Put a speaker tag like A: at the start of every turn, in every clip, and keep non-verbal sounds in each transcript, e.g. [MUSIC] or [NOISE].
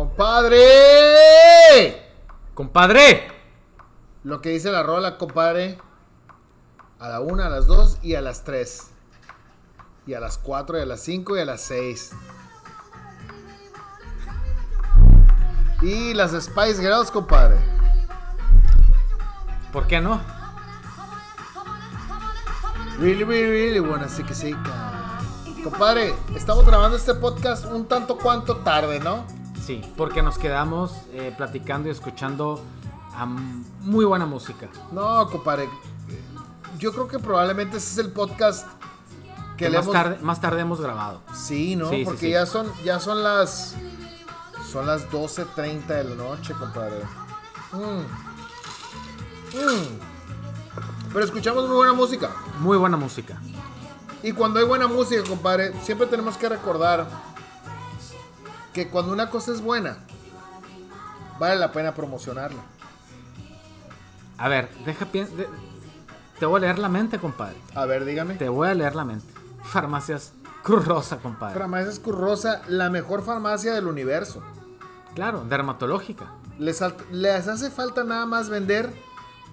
A: ¡Compadre!
B: ¡Compadre!
A: Lo que dice la rola, compadre. A la una, a las dos y a las tres. Y a las cuatro, y a las cinco y a las seis. Y las Spice Girls, compadre.
B: ¿Por qué no?
A: Really, really, really wanna see que sí, Compadre, estamos grabando este podcast un tanto cuanto tarde, ¿no?
B: Sí, porque nos quedamos eh, platicando y escuchando a muy buena música.
A: No, compadre. Yo creo que probablemente ese es el podcast
B: que, le más, tarde, más tarde hemos grabado.
A: Sí, ¿no? porque ya son ya son las son las 12.30 de la noche, compadre. Mm. Mm. Pero escuchamos muy buena música.
B: Muy buena música.
A: Y cuando hay buena música, compadre, siempre tenemos que recordar que cuando una cosa es buena, vale la pena promocionarla.
B: A ver, deja te voy a leer la mente, compadre.
A: A ver, dígame.
B: Te voy a leer la mente. Farmacias Cruz Rosa, compadre.
A: Farmacias Cruz Rosa, la mejor farmacia del universo.
B: Claro, dermatológica.
A: Les, les hace falta nada más vender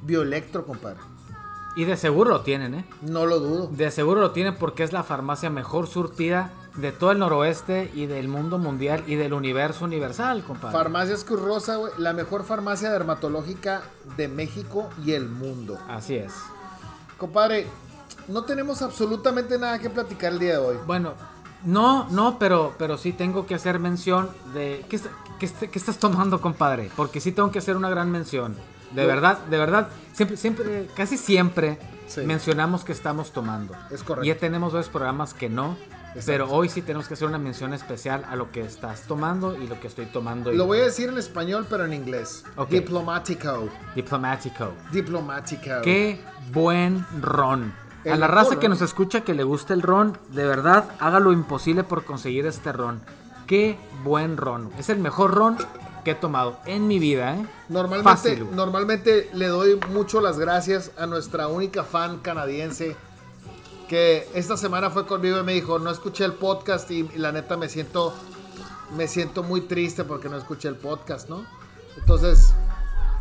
A: Bioelectro, compadre.
B: Y de seguro lo tienen, ¿eh?
A: No lo dudo.
B: De seguro lo tienen porque es la farmacia mejor surtida de todo el noroeste y del mundo mundial y del universo universal, compadre.
A: Farmacias Cruz Rosa, güey, la mejor farmacia dermatológica de México y el mundo.
B: Así es.
A: Compadre, no tenemos absolutamente nada que platicar el día de hoy.
B: Bueno, no, no, pero, pero sí tengo que hacer mención de... ¿Qué, qué estás tomando, compadre? Porque sí tengo que hacer una gran mención. De verdad, de verdad, siempre, siempre, casi siempre mencionamos que estamos tomando.
A: Es correcto.
B: Ya tenemos dos programas que no. Pero hoy sí tenemos que hacer una mención especial a lo que estás tomando y lo que estoy tomando.
A: Lo voy a decir en español, pero en inglés. Diplomático.
B: Diplomático.
A: Diplomático.
B: Qué buen ron. a la raza que nos escucha que le gusta el ron, de verdad, haga lo imposible por conseguir este ron. Qué buen ron. Es el mejor ron he tomado en mi vida, ¿eh?
A: Normalmente, normalmente le doy mucho las gracias a nuestra única fan canadiense que esta semana fue conmigo y me dijo, no escuché el podcast y, la neta me siento, me siento muy triste porque no escuché el podcast, ¿no? Entonces,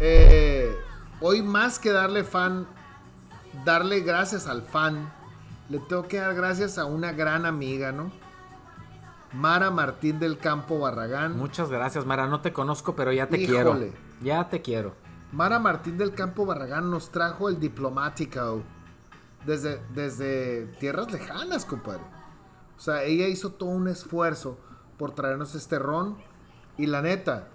A: eh, hoy más que darle fan, darle gracias al fan, le tengo que dar gracias a una gran amiga, ¿no? Mara Martín del Campo Barragán.
B: Muchas gracias, Mara. No te conozco, pero ya te quiero. Ya te quiero.
A: Mara Martín del Campo Barragán nos trajo el diplomático desde, desde tierras lejanas, compadre. O sea, ella hizo todo un esfuerzo por traernos este ron. Y la neta,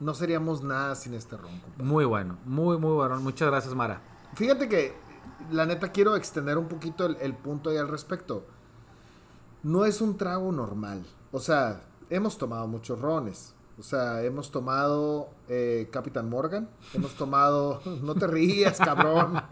A: no seríamos nada sin este ron.
B: Compadre. Muy bueno, muy, muy bueno. Muchas gracias, Mara.
A: Fíjate que, la neta, quiero extender un poquito el, el punto ahí al respecto no es un trago normal. O sea, hemos tomado muchos rones. O sea, hemos tomado eh, Capitán Morgan. Hemos tomado. [LAUGHS] No te rías, cabrón. [LAUGHS]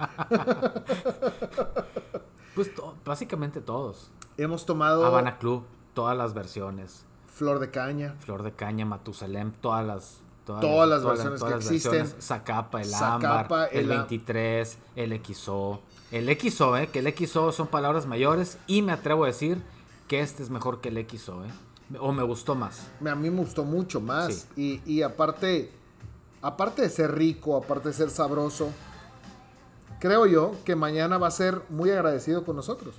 B: pues básicamente todos.
A: Hemos tomado.
B: Habana Club, todas las versiones.
A: Flor de caña.
B: Flor de caña, Matusalem, todas las.
A: Todas, las, versiones que existen.
B: Zacapa, el ámbar, el, 23, el XO. El XO, ¿eh? Que el XO son palabras mayores y me atrevo a decir que este es mejor que el XO, ¿eh? O me gustó más.
A: A mí me gustó mucho más. Y, aparte, aparte de ser rico, aparte de ser sabroso, creo yo que mañana va a ser muy agradecido con nosotros.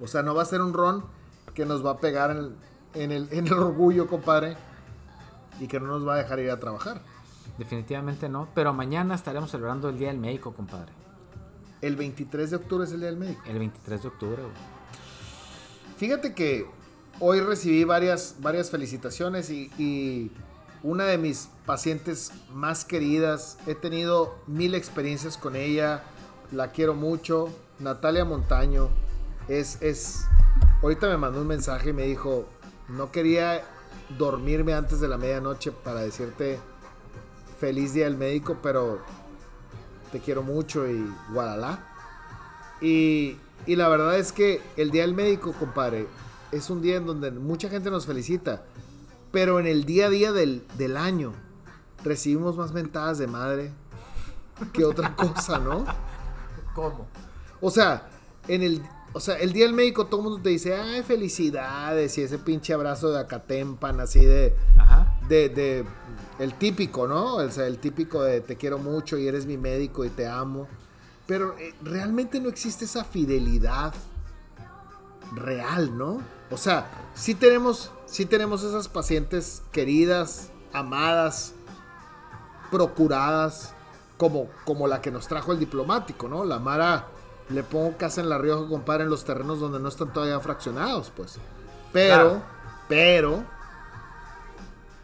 A: O sea, no va a ser un ron que nos va a pegar en el, en el orgullo, compadre, y que no nos va a dejar ir a trabajar.
B: Definitivamente no, pero mañana estaremos celebrando el Día del Médico, compadre.
A: El 23 de octubre es el Día del Médico.
B: El 23 de octubre, güey.
A: Fíjate que hoy recibí varias, varias felicitaciones y, una de mis pacientes más queridas, he tenido mil experiencias con ella, la quiero mucho, Natalia Montaño, es, es, ahorita me mandó un mensaje y me dijo, no quería dormirme antes de la medianoche para decirte feliz día del médico, pero te quiero mucho y guadalá. Y, y la verdad es que el día del médico, compadre, es un día en donde mucha gente nos felicita, pero en el día a día del, del año recibimos más mentadas de madre que otra cosa, ¿no?
B: ¿Cómo?
A: O sea, en el, o sea, el día del médico todo el mundo te dice, ay, felicidades, y ese pinche abrazo de acatempan, así de,
B: Ajá.
A: de, de, el típico, ¿no? O sea, el típico de te quiero mucho y eres mi médico y te amo. Pero eh, realmente no existe esa fidelidad real, ¿no? O sea, sí tenemos, sí tenemos esas pacientes queridas, amadas, procuradas, como, como la que nos trajo el diplomático, ¿no? La Mara le pongo casa en La Rioja, compadre, en los terrenos donde no están todavía fraccionados, pues. Pero,
B: Claro.
A: pero,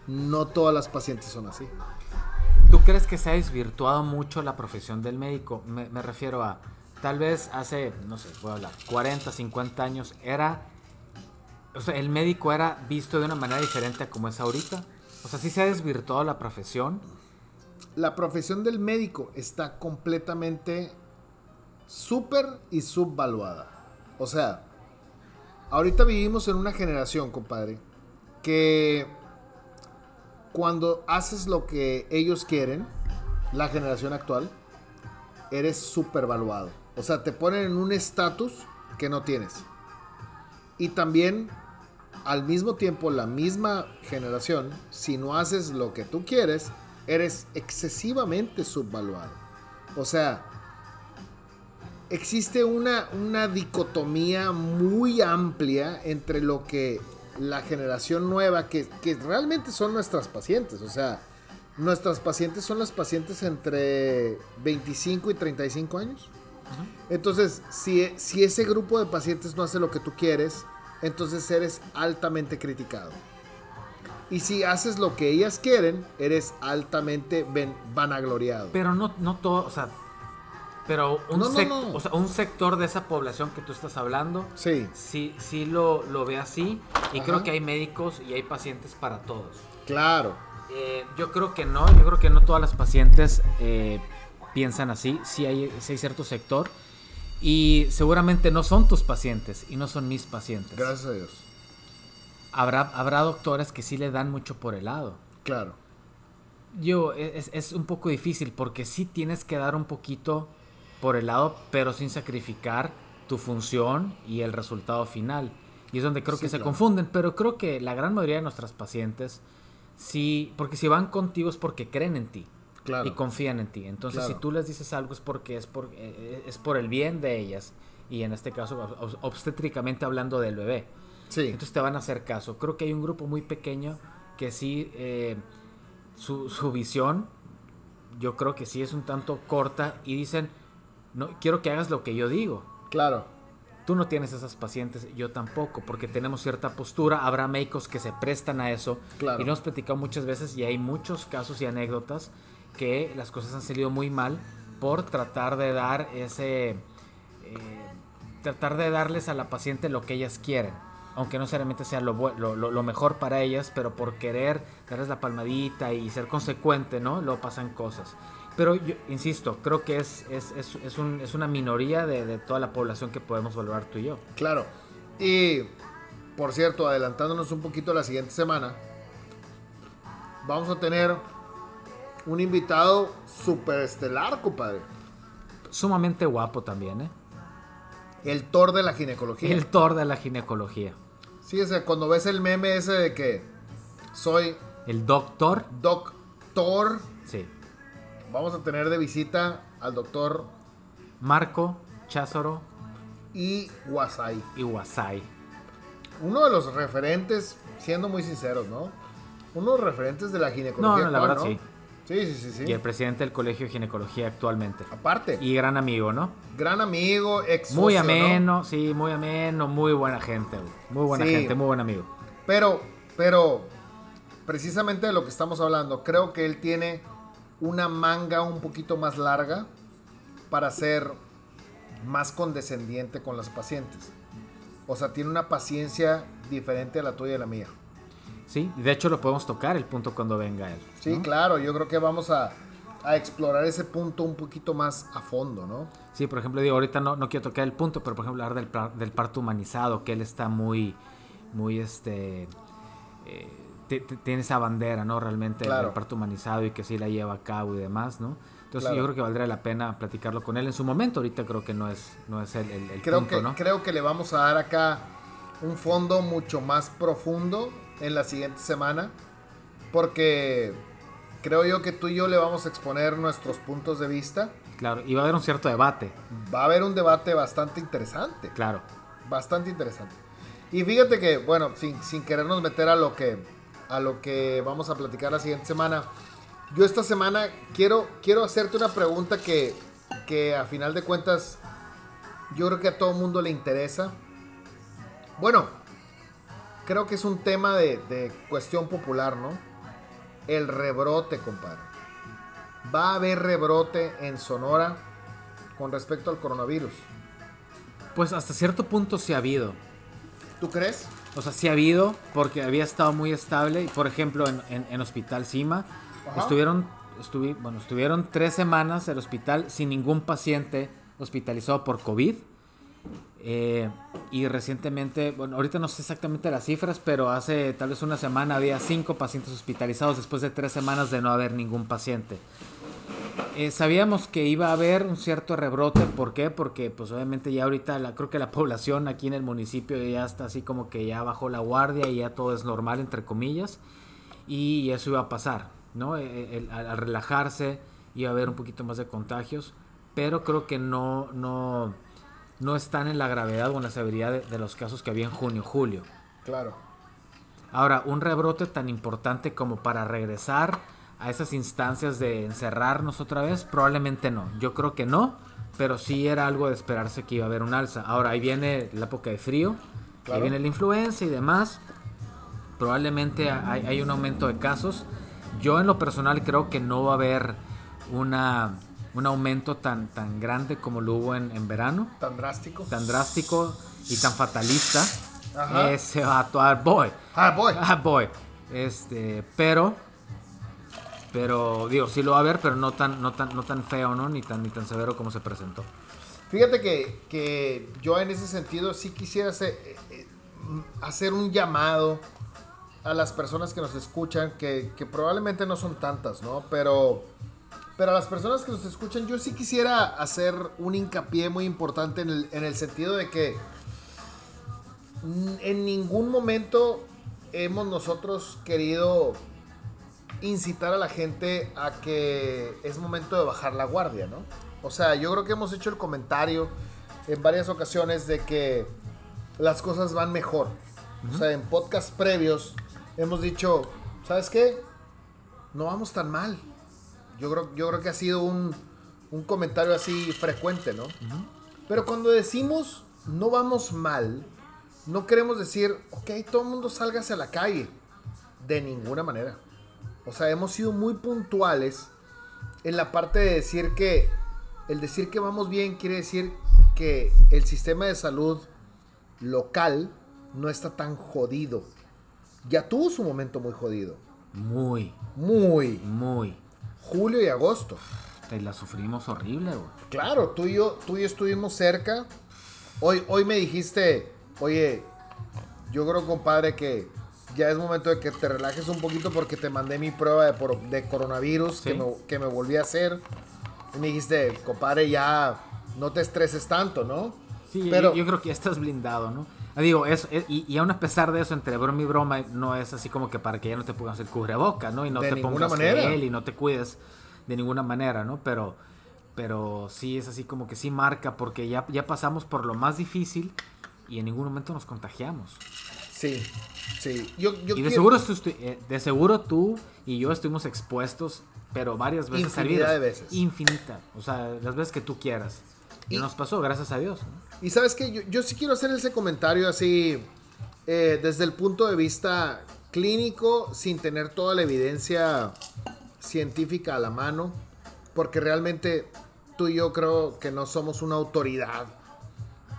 A: no todas las pacientes son así.
B: ¿Tú crees que se ha desvirtuado mucho la profesión del médico? Me, me refiero a, tal vez hace, no sé, puedo hablar, 40, 50 años, era, o sea, el médico era visto de una manera diferente a como es ahorita. O sea, sí se ha desvirtuado la profesión.
A: La profesión del médico está completamente súper y subvaluada. O sea, ahorita vivimos en una generación, compadre, que cuando haces lo que ellos quieren, la generación actual, eres súper valuado. O sea, te ponen en un estatus que no tienes. Y también, al mismo tiempo, la misma generación, si no haces lo que tú quieres, eres excesivamente subvaluado. O sea, existe una, una dicotomía muy amplia entre lo que la generación nueva, que, que realmente son nuestras pacientes, o sea, nuestras pacientes son las pacientes entre 25 y 35 años. Entonces, si, si ese grupo de pacientes no hace lo que tú quieres, entonces eres altamente criticado. Y si haces lo que ellas quieren, eres altamente ven- vanagloriado.
B: Pero no, no todo, o sea, pero un,
A: No, no,
B: sec-
A: no.
B: o sea, un sector de esa población que tú estás hablando,
A: Sí,
B: sí, sí lo, lo ve así. Y
A: Ajá.
B: creo que hay médicos y hay pacientes para todos.
A: claro.
B: Eh, yo creo que no, yo creo que no todas las pacientes eh, piensan así, sí hay, sí hay cierto sector y seguramente no son tus pacientes y no son mis pacientes.
A: Gracias a Dios.
B: Habrá, habrá doctores que sí le dan mucho por el lado.
A: Claro.
B: Yo, es, es un poco difícil porque sí tienes que dar un poquito por el lado, pero sin sacrificar tu función y el resultado final. Y es donde creo
A: Sí,
B: que se
A: claro.
B: confunden, pero creo que la gran mayoría de nuestras pacientes, sí, porque si van contigo es porque creen en ti
A: Claro.
B: y confían en ti. Entonces,
A: Claro.
B: si tú les dices algo es porque es por, eh, es por el bien de ellas. Y en este caso, ob- obstétricamente hablando del bebé.
A: Sí.
B: Entonces te van a hacer caso. Creo que hay un grupo muy pequeño que sí, eh, su, su visión, yo creo que sí es un tanto corta y dicen, no, quiero que hagas lo que yo digo.
A: Claro.
B: Tú no tienes esas pacientes, yo tampoco, porque tenemos cierta postura. Habrá médicos que se prestan a eso.
A: Claro.
B: Y lo hemos platicado muchas veces y hay muchos casos y anécdotas que las cosas han salido muy mal por tratar de dar ese... eh, tratar de darles a la paciente lo que ellas quieren. Aunque no necesariamente sea lo, lo- lo mejor para ellas, pero por querer darles la palmadita y ser consecuente, ¿no? Lo pasan cosas. Pero yo insisto, creo que es, es, es, es un- es una minoría de, de toda la población que podemos valorar tú y yo.
A: Claro. Y, por cierto, adelantándonos un poquito a la siguiente semana, vamos a tener un invitado súper estelar, compadre.
B: Sumamente guapo también, ¿eh?
A: El Thor de la ginecología.
B: El Thor de la ginecología.
A: Sí, o sea, cuando ves el meme ese de que soy
B: El doctor,
A: doctor,
B: sí.
A: vamos a tener de visita al doctor
B: Marco, Cházaro
A: Iwasai.
B: y Wasai.
A: Uno de los referentes, siendo muy sinceros, ¿no? Uno de los referentes de la ginecología.
B: No, no, la verdad, sí.
A: Sí, sí, sí, sí.
B: Y el presidente del Colegio de Ginecología actualmente.
A: Aparte,
B: Y gran amigo, ¿no?
A: gran amigo, ex
B: Muy ameno, sí, muy ameno, muy buena gente, güey. Muy buena
A: Sí.
B: gente, muy buen amigo.
A: Pero, pero, precisamente de lo que estamos hablando, creo que él tiene una manga un poquito más larga para ser más condescendiente con las pacientes. O sea, tiene una paciencia diferente a la tuya y la mía.
B: Sí. De hecho, lo podemos tocar el punto cuando venga él.
A: Sí, claro. Yo creo que vamos a, a, explorar ese punto un poquito más a fondo, ¿no?
B: Sí, por ejemplo, digo, ahorita no, no quiero tocar el punto, pero por ejemplo, hablar del, del parto humanizado, que él está muy, muy, este... Eh, tiene esa bandera, ¿no? Realmente el parto humanizado y que sí la lleva a cabo y demás, ¿no? Entonces yo creo que valdría la pena platicarlo con él en su momento. Ahorita creo que no es, no es el, el,
A: creo
B: punto,
A: que,
B: ¿no?
A: Creo que le vamos a dar acá un fondo mucho más profundo en la siguiente semana. Porque creo yo que tú y yo le vamos a exponer nuestros puntos de vista.
B: Claro, y va a haber un cierto debate.
A: Va a haber un debate bastante interesante.
B: Claro.
A: Bastante interesante. Y fíjate que, bueno, sin, sin querernos meter a lo que a lo que vamos a platicar la siguiente semana. Yo esta semana quiero, quiero hacerte una pregunta que, que a final de cuentas yo creo que a todo mundo le interesa. Bueno, creo que es un tema de, de cuestión popular, ¿no? El rebrote, compadre. Va a haber rebrote en Sonora con respecto al coronavirus.
B: Pues hasta cierto punto sí ha habido.
A: ¿Tú crees?
B: O sea, sí ha habido, porque había estado muy estable. Por ejemplo, en, en, Hospital Cima, estuvieron, bueno, estuvieron tres semanas el hospital sin ningún paciente hospitalizado por COVID. Eh, y recientemente, bueno, ahorita no sé exactamente las cifras, pero hace tal vez una semana había cinco pacientes hospitalizados después de tres semanas de no haber ningún paciente. Eh, sabíamos que iba a haber un cierto rebrote, ¿por qué? Porque pues obviamente ya ahorita la, creo que la [LAUGHS] población aquí en el municipio ya está así como que ya bajó la guardia y ya todo es normal entre comillas y eso iba a pasar, ¿no? Eh, al, relajarse iba a haber un poquito más de contagios, pero creo que no, no, no están en la gravedad o en la severidad de, de los casos que había en junio, julio.
A: Claro.
B: Ahora, un rebrote tan importante como para regresar a esas instancias de encerrarnos otra vez? Probablemente no. Yo creo que no, pero sí era algo de esperarse que iba a haber un alza. Ahora, ahí viene la época de frío, ahí viene la influenza y demás. Probablemente hay, un aumento de casos. Yo en lo personal creo que no va a haber una, un aumento tan, tan grande como lo hubo en, verano.
A: Tan drástico.
B: Tan drástico y tan fatalista. Ese vato, ah, boy.
A: Ah, boy.
B: Ah, boy. Este, pero pero digo, sí lo va a ver, pero no tan, no tan, no tan feo, ¿no? Ni tan, ni tan severo como se presentó.
A: Fíjate que, yo en ese sentido sí quisiera hacer, eh, eh, hacer un llamado a las personas que nos escuchan, que, probablemente no son tantas, ¿no? Pero, pero a las personas que nos escuchan, yo sí quisiera hacer un hincapié muy importante en el, en el sentido de que en ningún momento hemos nosotros querido incitar a la gente a que es momento de bajar la guardia, ¿no? O sea, yo creo que hemos hecho el comentario en varias ocasiones de que las cosas van mejor. O sea, en podcasts previos hemos dicho, ¿sabes qué? No vamos tan mal. Yo creo, yo creo que ha sido un, un comentario así frecuente, ¿no? Pero cuando decimos no vamos mal, no queremos decir, ok, todo el mundo salga hacia la calle. De ninguna manera. O sea, hemos sido muy puntuales en la parte de decir que el decir que vamos bien quiere decir que el sistema de salud local no está tan jodido. Ya tuvo su momento muy jodido.
B: Muy.
A: Muy.
B: Muy.
A: Julio y agosto.
B: Te la sufrimos horrible, güey.
A: Claro, tú y yo, tú y yo estuvimos cerca. Hoy, hoy me dijiste, oye, yo creo, compadre, que ya es momento de que te relajes un poquito porque te mandé mi prueba de, de coronavirus que, me, que, me, volví a hacer. Y me dijiste, compadre, ya no te estreses tanto, ¿no?
B: Sí, pero yo, creo que ya estás blindado, ¿no? Ah, digo, eso, y, y, aún a pesar de eso, entre broma y broma, no es así como que para que ya no te pongas el cubreboca, ¿no? Y no te pongas manera. y no te cuides de ninguna manera, ¿no? Pero, pero sí es así como que sí marca porque ya, ya pasamos por lo más difícil y en ningún momento nos contagiamos.
A: Sí, sí. Yo,
B: y de, seguro, eh, de seguro tú y yo estuvimos expuestos, pero varias veces.
A: Infinidad de veces.
B: Infinita. O sea, las veces que tú quieras. Y, nos pasó, gracias a Dios.
A: Y sabes que yo, yo, sí quiero hacer ese comentario así, eh, desde el punto de vista clínico, sin tener toda la evidencia científica a la mano, porque realmente tú y yo creo que no somos una autoridad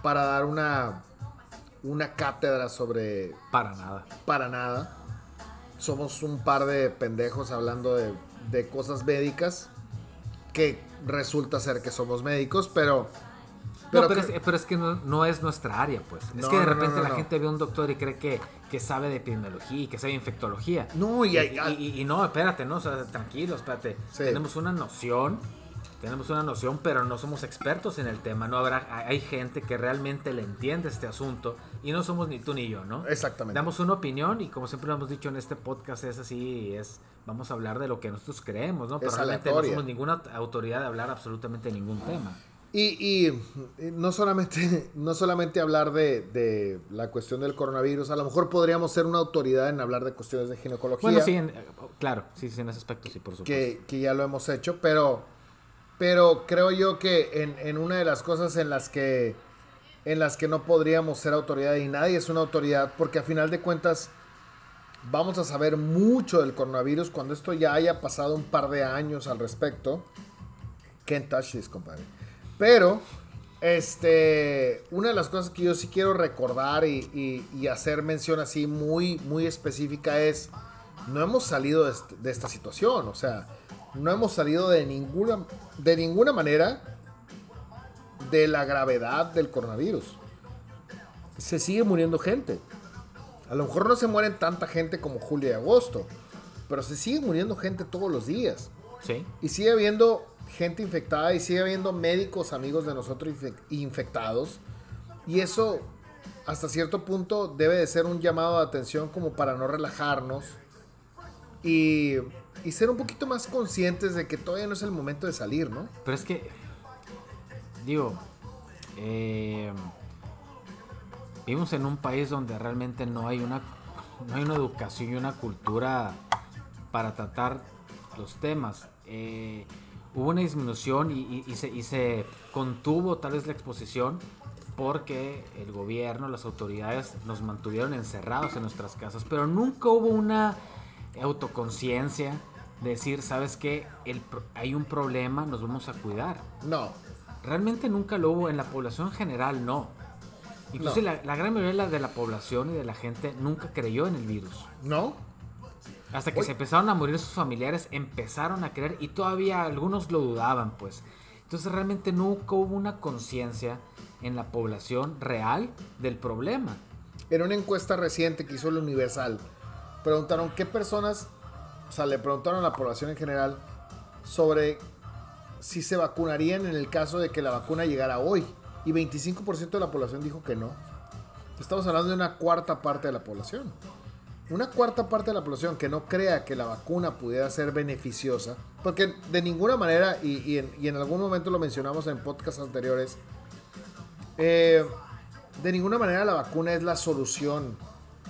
A: para dar una una cátedra sobre...
B: Para nada.
A: Para nada. somos un par de pendejos hablando de, de cosas médicas que resulta ser que somos médicos, pero...
B: Pero, pero, es, que no, no, es nuestra área, pues. es que de repente la gente ve a un doctor y cree que, que sabe de epidemiología y que sabe de infectología.
A: No, y,
B: y, y, no, espérate, no, o sea, tranquilo, espérate. Tenemos una noción tenemos una noción, pero no somos expertos en el tema. No habrá, hay gente que realmente le entiende este asunto y no somos ni tú ni yo, ¿no?
A: Exactamente.
B: Damos una opinión y como siempre lo hemos dicho en este podcast es así, es vamos a hablar de lo que nosotros creemos, ¿no? Pero realmente no somos ninguna autoridad de hablar absolutamente ningún tema.
A: Y, y, no solamente, [LAUGHS] no solamente hablar de, de, la cuestión del coronavirus, a lo mejor podríamos ser una autoridad en hablar de cuestiones de ginecología.
B: Bueno, sí, claro, sí, sí, en ese aspecto sí, por supuesto.
A: Que, que ya lo hemos hecho, pero pero creo yo que en, en, una de las cosas en las que en las que no podríamos ser autoridad y nadie es una autoridad porque a final de cuentas vamos a saber mucho del coronavirus cuando esto ya haya pasado un par de años al respecto. Can't touch this, compadre. Pero, este, una de las cosas que yo sí quiero recordar y, y, y hacer mención así muy, muy específica es, no hemos salido de, de esta situación, o sea, no hemos salido de ninguna, de ninguna manera de la gravedad del coronavirus. Se sigue muriendo gente. A lo mejor no se mueren tanta gente como julio y agosto, pero se sigue muriendo gente todos los días.
B: Sí.
A: Y sigue habiendo gente infectada y sigue habiendo médicos amigos de nosotros infectados. Y eso, hasta cierto punto, debe de ser un llamado de atención como para no relajarnos. Y y ser un poquito más conscientes de que todavía no es el momento de salir, ¿no?
B: Pero es que, digo, eh, vivimos en un país donde realmente no hay una, no hay una educación y una cultura para tratar los temas. Eh, hubo una disminución y, y, se, y se contuvo tal vez la exposición porque el gobierno, las autoridades nos mantuvieron encerrados en nuestras casas, pero nunca hubo una autoconciencia decir, ¿sabes qué? El, hay un problema, nos vamos a cuidar.
A: No.
B: Realmente nunca lo hubo en la población general, no. Incluso la, gran mayoría de la población y de la gente nunca creyó en el virus.
A: No.
B: Hasta que se empezaron a morir sus familiares, empezaron a creer y todavía algunos lo dudaban, pues. Entonces realmente nunca hubo una conciencia en la población real del problema.
A: En una encuesta reciente que hizo el Universal, preguntaron qué personas o sea, le preguntaron a la población en general sobre si se vacunarían en el caso de que la vacuna llegara hoy. Y 25% de la población dijo que no. Estamos hablando de una cuarta parte de la población. Una cuarta parte de la población que no crea que la vacuna pudiera ser beneficiosa. Porque de ninguna manera, y, en, algún momento lo mencionamos en podcasts anteriores, eh, de ninguna manera la vacuna es la solución.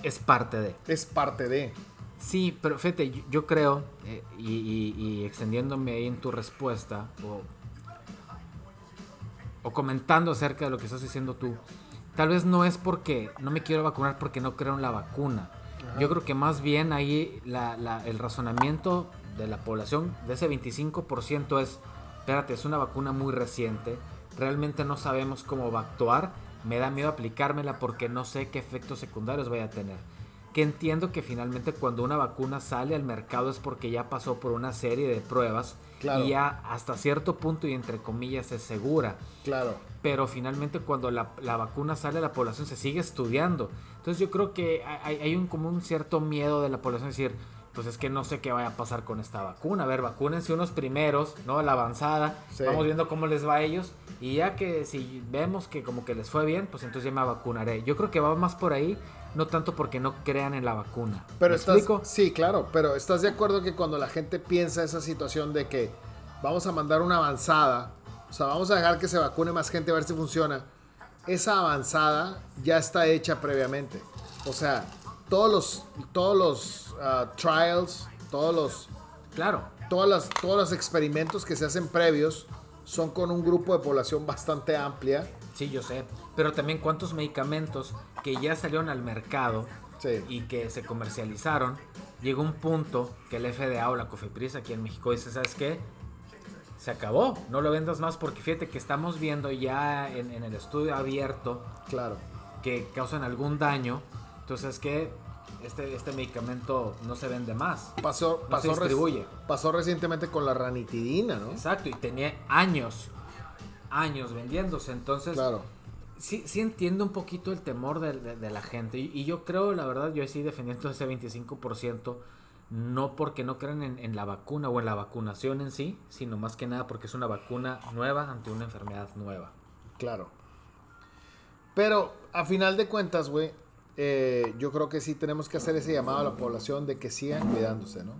B: Es parte de.
A: Es parte de.
B: Sí, pero fíjate, yo, creo, eh, y, extendiéndome ahí en tu respuesta, o, comentando acerca de lo que estás diciendo tú, tal vez no es porque no me quiero vacunar porque no creo en la vacuna. Yo creo que más bien ahí el razonamiento de la población, de ese 25% es, espérate, es una vacuna muy reciente, realmente no sabemos cómo va a actuar, me da miedo aplicármela porque no sé qué efectos secundarios vaya a tener que entiendo que finalmente cuando una vacuna sale al mercado es porque ya pasó por una serie de pruebas y ya hasta cierto punto y entre comillas es segura.
A: Claro.
B: Pero finalmente cuando la, vacuna sale a la población se sigue estudiando. Entonces yo creo que hay, hay un, como un cierto miedo de la población decir, pues es que no sé qué vaya a pasar con esta vacuna. A ver, vacúnense unos primeros, ¿no? La avanzada. Vamos viendo cómo les va a ellos. Y ya que si vemos que como que les fue bien, pues entonces ya me vacunaré. Yo creo que va más por ahí no tanto porque no crean en la vacuna.
A: Pero estás, Sí, claro, pero ¿estás de acuerdo que cuando la gente piensa esa situación de que vamos a mandar una avanzada, o sea, vamos a dejar que se vacune más gente a ver si funciona, esa avanzada ya está hecha previamente. O sea, todos los, todos los uh, trials, todos los...
B: Claro.
A: Todas las, todos los experimentos que se hacen previos son con un grupo de población bastante amplia.
B: Sí, yo sé. Pero también cuántos medicamentos que ya salieron al mercado y que se comercializaron, llegó un punto que el FDA o la Cofepris aquí en México dice, ¿sabes qué? Se acabó, no lo vendas más porque fíjate que estamos viendo ya en, el estudio abierto
A: claro.
B: que causan algún daño. Entonces, que este, este medicamento no se vende más.
A: Pasó,
B: No
A: pasó,
B: se distribuye.
A: pasó recientemente con la ranitidina, ¿no?
B: Exacto, y tenía años, años vendiéndose. Entonces,
A: Claro.
B: sí, sí entiendo un poquito el temor de, de- de la gente. Y, y yo creo, la verdad, yo sí defendiendo ese 25%, no porque no crean en, la vacuna o en la vacunación en sí, sino más que nada porque es una vacuna nueva ante una enfermedad nueva.
A: Claro. Pero a final de cuentas, güey, eh, yo creo que sí tenemos que hacer ese llamado a la población de que sigan cuidándose, ¿no?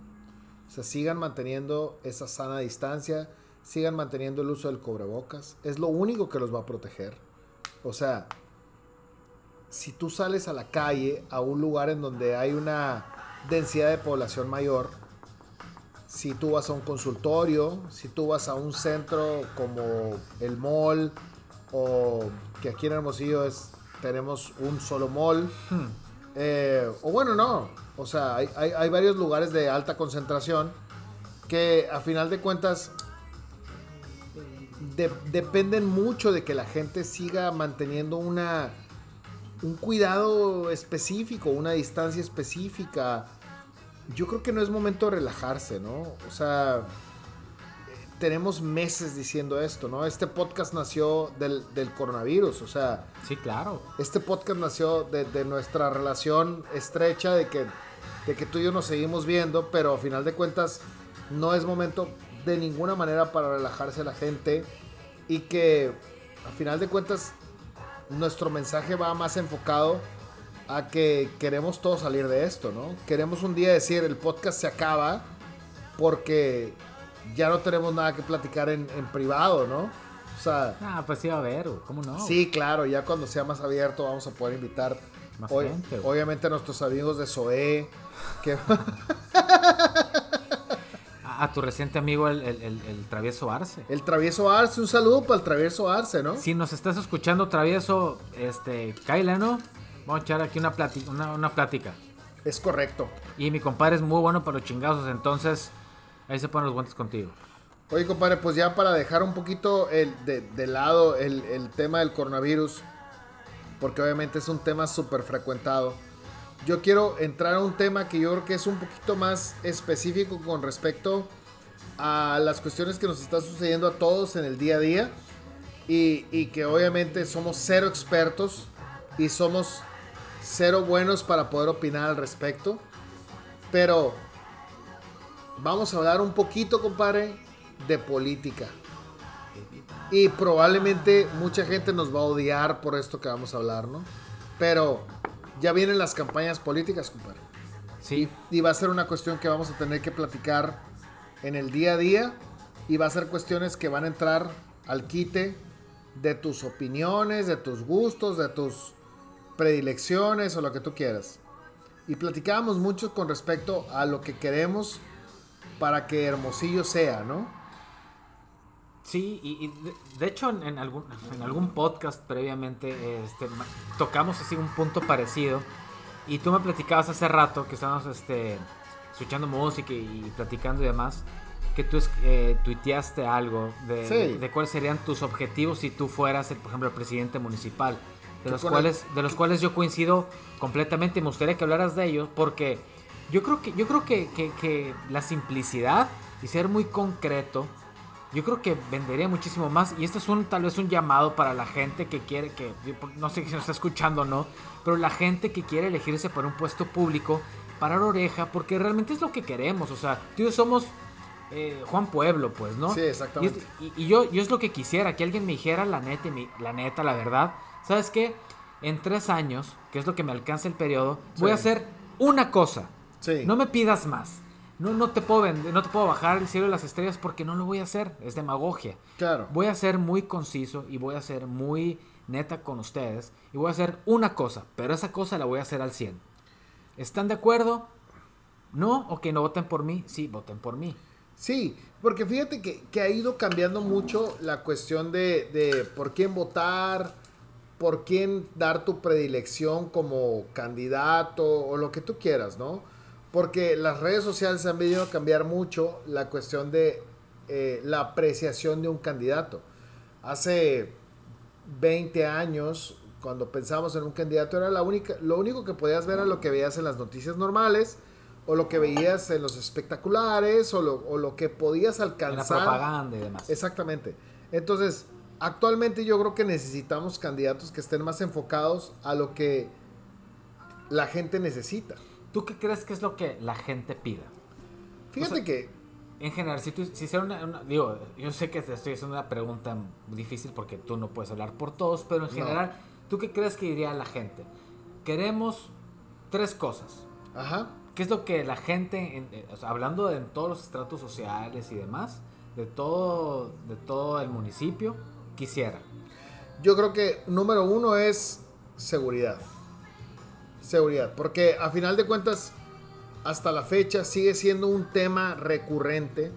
A: O sea, sigan manteniendo esa sana distancia, sigan manteniendo el uso del cubrebocas. Es lo único que los va a proteger. O sea, si tú sales a la calle, a un lugar en donde hay una densidad de población mayor, si tú vas a un consultorio, si tú vas a un centro como el mall, o que aquí en Hermosillo es, tenemos un solo mall, eh, o bueno, no, o sea, hay, hay- hay varios lugares de alta concentración que a final de cuentas de- dependen mucho de que la gente siga manteniendo una un cuidado específico, una distancia específica. Yo creo que no es momento de relajarse, ¿no? O sea, tenemos meses diciendo esto, ¿no? Este podcast nació del, del coronavirus, o sea,
B: Sí, claro.
A: este podcast nació de, de nuestra relación estrecha, de que, de que tú y yo nos seguimos viendo, pero a final de cuentas no es momento de ninguna manera para relajarse la gente y que a final de cuentas nuestro mensaje va más enfocado a que queremos todos salir de esto, ¿no? Queremos un día decir el podcast se acaba porque ya no tenemos nada que platicar en, en privado, ¿no? O sea,
B: Ah, pues sí va a haber, ¿cómo no?
A: Sí, claro, ya cuando sea más abierto vamos a poder invitar
B: Más gente,
A: obviamente a nuestros amigos de SOE, que [LAUGHS]
B: A, a tu reciente amigo, el, el- el- el travieso Arce.
A: el travieso Arce, un saludo para el travieso Arce, ¿no?
B: Si nos estás escuchando, travieso, este, Kyle, ¿no? Vamos a echar aquí una, plati- una, una plática.
A: Es correcto.
B: Y mi compadre es muy bueno para los chingazos, entonces ahí se ponen los guantes contigo.
A: Oye, compadre, pues ya para dejar un poquito el, de, de lado el, el tema del coronavirus, porque obviamente es un tema súper frecuentado, yo quiero entrar a un tema que yo creo que es un poquito más específico con respecto a las cuestiones que nos están sucediendo a todos en el día a día y, y que obviamente somos cero expertos y somos cero buenos para poder opinar al respecto, pero vamos a hablar un poquito, compadre, de política. Y probablemente mucha gente nos va a odiar por esto que vamos a hablar, ¿no? Pero ya vienen las campañas políticas, compadre.
B: Sí,
A: Y va a ser una cuestión que vamos a tener que platicar en el día a día. Y va a ser cuestiones que van a entrar al quite de tus opiniones, de tus gustos, de tus predilecciones o lo que tú quieras. Y platicábamos mucho con respecto a lo que queremos para que Hermosillo sea, ¿no?
B: sí, y, y de, de hecho en, en algún, en algún podcast previamente este, tocamos así un punto parecido. Y tú me platicabas hace rato que estábamos este, escuchando música y, y platicando y demás, que tú eh, tuiteaste algo de,
A: Sí.
B: de, de cuáles serían tus objetivos si tú fueras, por ejemplo, el presidente municipal. De los, cuales, de los cuales yo coincido completamente. Me gustaría que hablaras de ellos porque yo creo que, yo creo que, que- que la simplicidad y ser muy concreto, yo creo que vendería muchísimo más. Y esto es un tal vez un llamado para la gente que quiere, que no sé si nos está escuchando o no, pero la gente que quiere elegirse para un puesto público, parar oreja, porque realmente es lo que queremos. O sea, tú y yo somos eh, Juan Pueblo, pues, ¿no?
A: Sí, exactamente.
B: Y, es- y- y yo, yo es lo que quisiera, que alguien me dijera la neta, y mi- la neta, la verdad. ¿Sabes qué? En tres años, que es lo que me alcanza el periodo, voy a hacer una cosa.
A: Sí.
B: No me pidas más. No, no te puedo vender, no te puedo bajar el cielo de las estrellas porque no lo voy a hacer. Es demagogia.
A: Claro.
B: Voy a ser muy conciso y voy a ser muy neta con ustedes. Y voy a hacer una cosa, pero esa cosa la voy a hacer al 100. ¿Están de acuerdo? ¿No? ¿O que no voten por mí? Sí, voten por mí.
A: Sí, porque fíjate que, que ha ido cambiando mucho la cuestión de, de por quién votar, por quién dar tu predilección como candidato o lo que tú quieras, ¿no? Porque las redes sociales han venido a cambiar mucho la cuestión de eh, la apreciación de un candidato. Hace 20 años, Cuando pensamos en un candidato era la única, lo único que podías ver era lo que veías en las noticias normales o lo que veías en los espectaculares o lo, o lo que podías alcanzar.
B: En la propaganda y demás.
A: Exactamente. Entonces, actualmente yo creo que necesitamos candidatos que estén más enfocados a lo que la gente necesita.
B: ¿Tú qué crees que es lo que la gente pida?
A: Fíjate que...
B: En general, si tú si hiciera una, Digo, yo sé que te estoy haciendo una pregunta difícil porque tú no puedes hablar por todos, pero en general, ¿tú qué crees que diría la gente? Queremos tres cosas.
A: Ajá.
B: ¿Qué es lo que la gente, eh, hablando de todos los estratos sociales y demás, de todo, de todo el municipio, quisiera?
A: Yo creo que número uno es seguridad. Seguridad, porque a final de cuentas, hasta la fecha sigue siendo un tema recurrente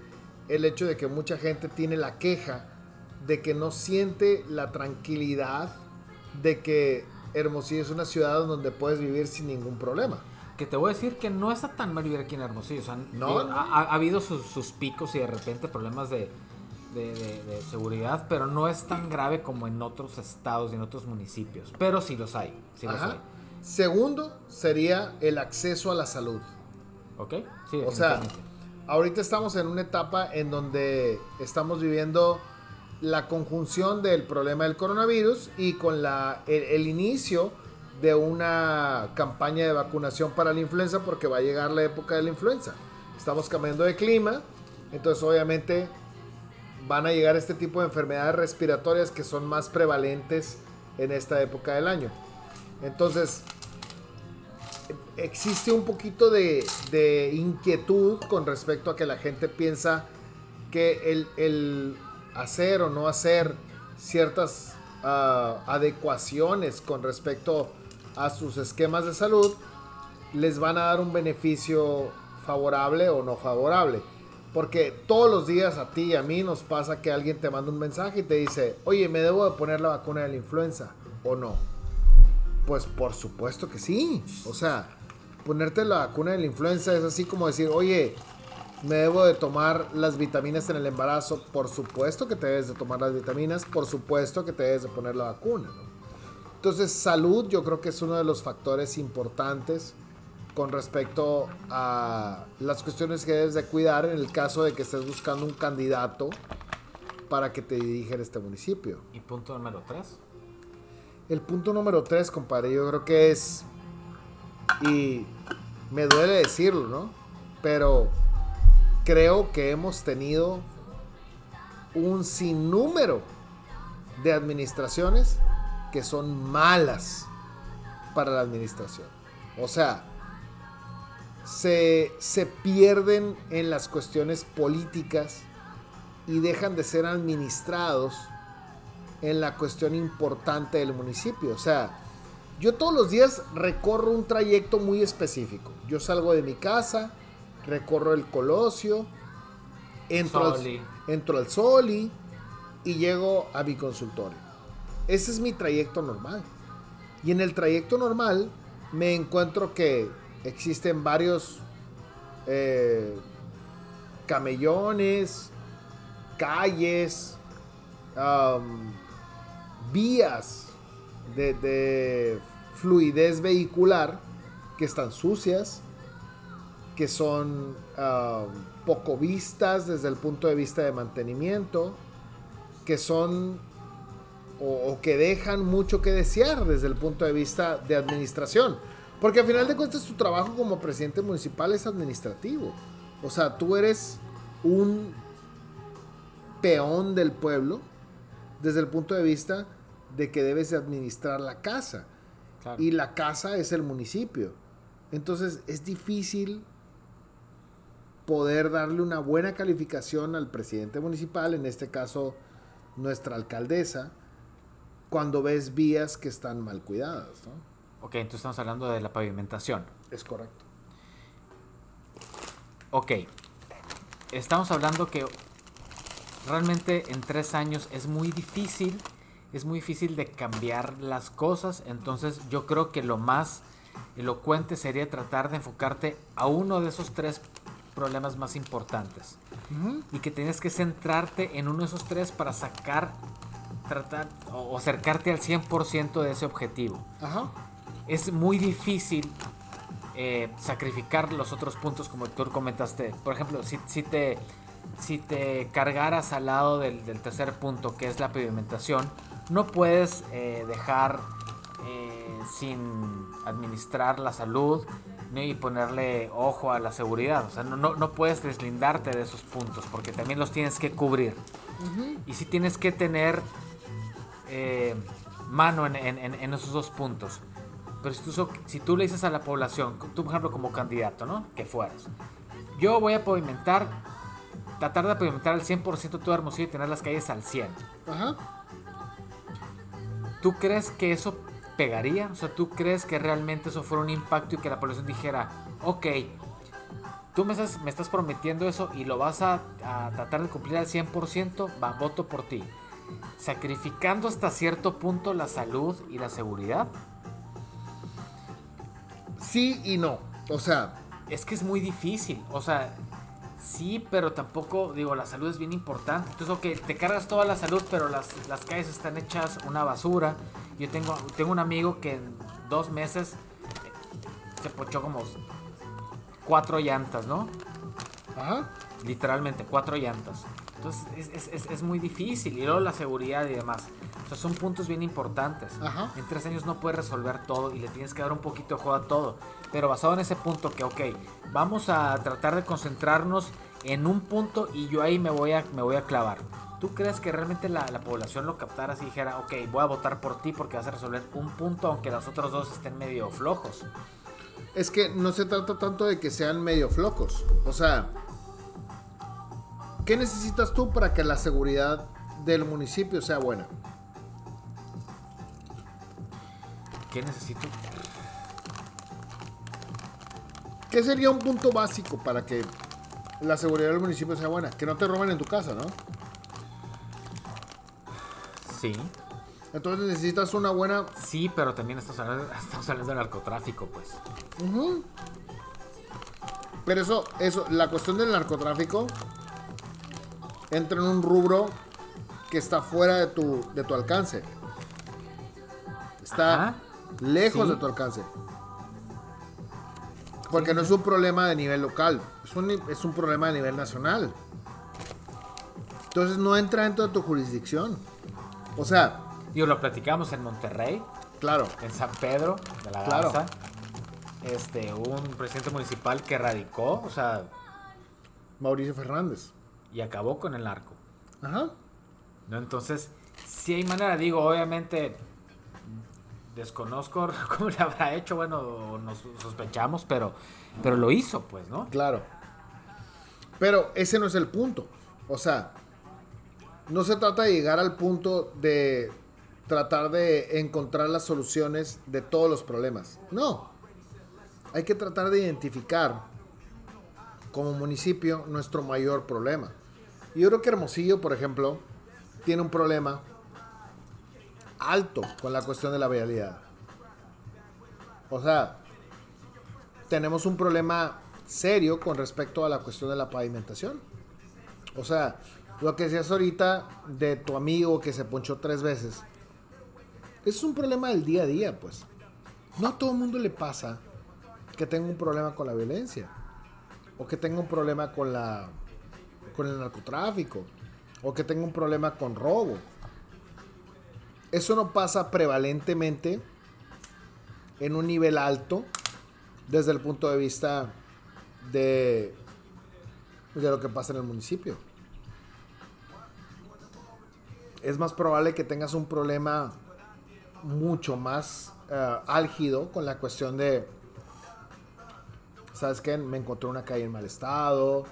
A: el hecho de que mucha gente tiene la queja de que no siente la tranquilidad de que Hermosillo es una ciudad donde puedes vivir sin ningún problema.
B: Que te voy a decir que no está tan mal vivir aquí en Hermosillo. no, Ha, habido sus, picos y de repente problemas de, de, seguridad, pero no es tan grave como en otros estados y en otros municipios. Pero sí los hay. Sí los hay.
A: Segundo sería el acceso a la salud.
B: Ok,
A: sí. O sea, ahorita estamos en una etapa en donde estamos viviendo la conjunción del problema del coronavirus y con la, el, inicio de una campaña de vacunación para la influenza porque va a llegar la época de la influenza. Estamos cambiando de clima, entonces obviamente van a llegar este tipo de enfermedades respiratorias que son más prevalentes en esta época del año. Entonces, existe un poquito de, inquietud con respecto a que la gente piensa que el, hacer o no hacer ciertas ah, adecuaciones con respecto a sus esquemas de salud les van a dar un beneficio favorable o no favorable. Porque todos los días a ti y a mí nos pasa que alguien te manda un mensaje y te dice, oye, ¿me debo de poner la vacuna de la influenza o no? Pues por supuesto que sí. O sea, ponerte la vacuna de la influenza es así como decir, oye, me debo de tomar las vitaminas en el embarazo. Por supuesto que te debes de tomar las vitaminas, por supuesto que te debes de poner la vacuna. Entonces, salud yo creo que es uno de los factores importantes con respecto a las cuestiones que debes de cuidar en el caso de que estés buscando un candidato para que te dirija en este municipio.
B: ¿Y punto número 3?
A: El punto número 3, compadre, yo creo que es y me duele decirlo, ¿no? Pero creo que hemos tenido un sinnúmero de administraciones que son malas para la administración. O sea, se, se, pierden en las cuestiones políticas y dejan de ser administrados en la cuestión importante del municipio. O sea, yo todos los días recorro un trayecto muy específico. Yo salgo de mi casa, recorro el Colosio, entro, al, entro al Soli y llego a mi consultorio. Ese es mi trayecto normal. Y en el trayecto normal me encuentro que existen varios eh, camellones, calles, vías de, fluidez vehicular que están sucias, que son ah, poco vistas desde el punto de vista de mantenimiento, que son o, que dejan mucho que desear desde el punto de vista de administración. Porque al final de cuentas tu trabajo como presidente municipal es administrativo. O sea, tú eres un peón del pueblo desde el punto de vista de que debes de administrar la casa. Y la casa es el municipio. Entonces es difícil poder darle una buena calificación al presidente municipal, en este caso nuestra alcaldesa, cuando ves vías que están mal cuidadas.
B: Ok, entonces estamos hablando de la pavimentación.
A: Es correcto.
B: Ok, estamos hablando que realmente en tres años es muy difícil es muy difícil de cambiar las cosas. Entonces yo creo que lo más elocuente sería tratar de enfocarte a uno de esos tres problemas más importantes. Y que tienes que centrarte en uno de esos tres para sacar tratar o acercarte al 100% de ese objetivo. Es muy difícil eh, sacrificar los otros puntos como tú comentaste. Por ejemplo, si, si, te, si te cargaras al lado del, tercer punto, que es la pavimentación, no puedes eh, dejar eh, sin administrar la salud y ponerle ojo a la seguridad. O sea, no, no, puedes deslindarte de esos puntos porque también los tienes que cubrir. Y si tienes que tener mano en, en esos dos puntos. Pero si tú, si tú le dices a la población, tú por ejemplo como candidato, ¿no? Que fueras. Yo voy a pavimentar, tratar de pavimentar al 100% todo Hermosillo y tener las calles al 100. Ajá. ¿Tú crees que eso pegaría? O sea, ¿tú crees que realmente eso fuera un impacto y que la población dijera, ok, tú me estás, me estás prometiendo eso y lo vas a, a tratar de cumplir al 100%, va, voto por ti. Sacrificando hasta cierto punto la salud y la seguridad
A: sí y no. O sea.
B: Es que es muy difícil. O sea, sí, pero tampoco, digo, la salud es bien importante. Entonces, ok, te cargas toda la salud, pero las, las calles están hechas una basura. Yo tengo, tengo un amigo que en dos meses se pochó como cuatro llantas, ¿no? Ajá. Literalmente, cuatro llantas. Entonces es, es, es, muy difícil. Y luego la seguridad y demás. O sea, son puntos bien importantes. Ajá. En tres años no puedes resolver todo y le tienes que dar un poquito de juego a todo. Pero basado en ese punto que, ok, vamos a tratar de concentrarnos en un punto y yo ahí me voy a, me voy a clavar. ¿Tú crees que realmente la, la población lo captara y dijera, ok, voy a votar por ti porque vas a resolver un punto aunque los otros dos estén medio flojos?
A: Es que no se trata tanto de que sean medio flojos. O sea, ¿Qué necesitas tú para que la seguridad del municipio sea buena?
B: ¿Qué necesito?
A: ¿Qué sería un punto básico para que la seguridad del municipio sea buena? Que no te roben en tu casa, ¿no?
B: Sí.
A: Entonces necesitas una buena...
B: Sí, pero también [LAUGHS] estamos hablando, de narcotráfico, pues.
A: Pero eso, eso, la cuestión del narcotráfico entra en un rubro que está fuera de tu, de tu alcance. Está lejos de tu alcance. Porque no es un problema de nivel local, es un, es un problema de nivel nacional. Entonces no entra dentro de tu jurisdicción. O sea...
B: Y lo platicamos en Monterrey.
A: Claro.
B: En San Pedro de la Garza. Este, un presidente municipal que radicó, o sea...
A: Mauricio Fernández
B: y acabó con el arco. Ajá. ¿No? Entonces, si hay manera, digo, obviamente desconozco [LAUGHS] cómo le habrá hecho, bueno, nos sospechamos, pero, pero lo hizo, pues, ¿no?
A: Claro. Pero ese no es el punto. O sea, no se trata de llegar al punto de tratar de encontrar las soluciones de todos los problemas. No. Hay que tratar de identificar como municipio nuestro mayor problema. Yo creo que Hermosillo, por ejemplo, tiene un problema alto con la cuestión de la vialidad. O sea, tenemos un problema serio con respecto a la cuestión de la pavimentación. O sea, lo que decías ahorita de tu amigo que se ponchó tres veces, es un problema del día a día, pues. No a todo el mundo le pasa que tenga un problema con la violencia o que tenga un problema con la con el narcotráfico o que tenga un problema con robo. Eso no pasa prevalentemente en un nivel alto desde el punto de vista de, de lo que pasa en el municipio. Es más probable que tengas un problema mucho más uh, álgido con la cuestión de, ¿sabes qué? Me encontré una calle en mal estado,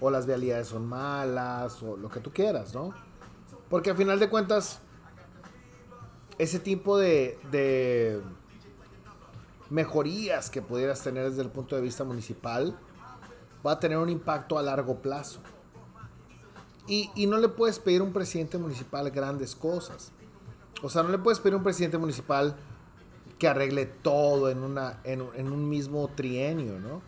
A: o las vialidades son malas, o lo que tú quieras, ¿no? Porque al final de cuentas, ese tipo de, mejorías que pudieras tener desde el punto de vista municipal va a tener un impacto a largo plazo. Y, no le puedes pedir a un presidente municipal grandes cosas. O sea, no le puedes pedir a un presidente municipal que arregle todo en, una, en un mismo trienio, ¿no?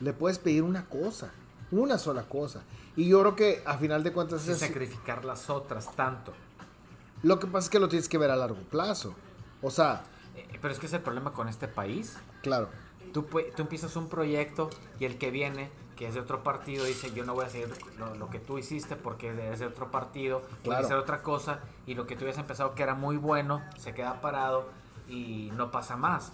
A: Le puedes pedir una cosa. Una sola cosa. Y yo creo que a final de cuentas
B: es... sacrificar las otras tanto.
A: Lo que pasa es que lo tienes que ver a largo plazo. O sea,
B: Eh, Pero es que es el problema con este país.
A: claro.
B: Tú, tú empiezas un proyecto y el que viene, que es de otro partido, dice yo no voy a seguir lo, lo que tú hiciste porque eres de otro partido, voy
A: Claro.
B: a hacer otra cosa y lo que tú habías empezado que era muy bueno, se queda parado y no pasa más.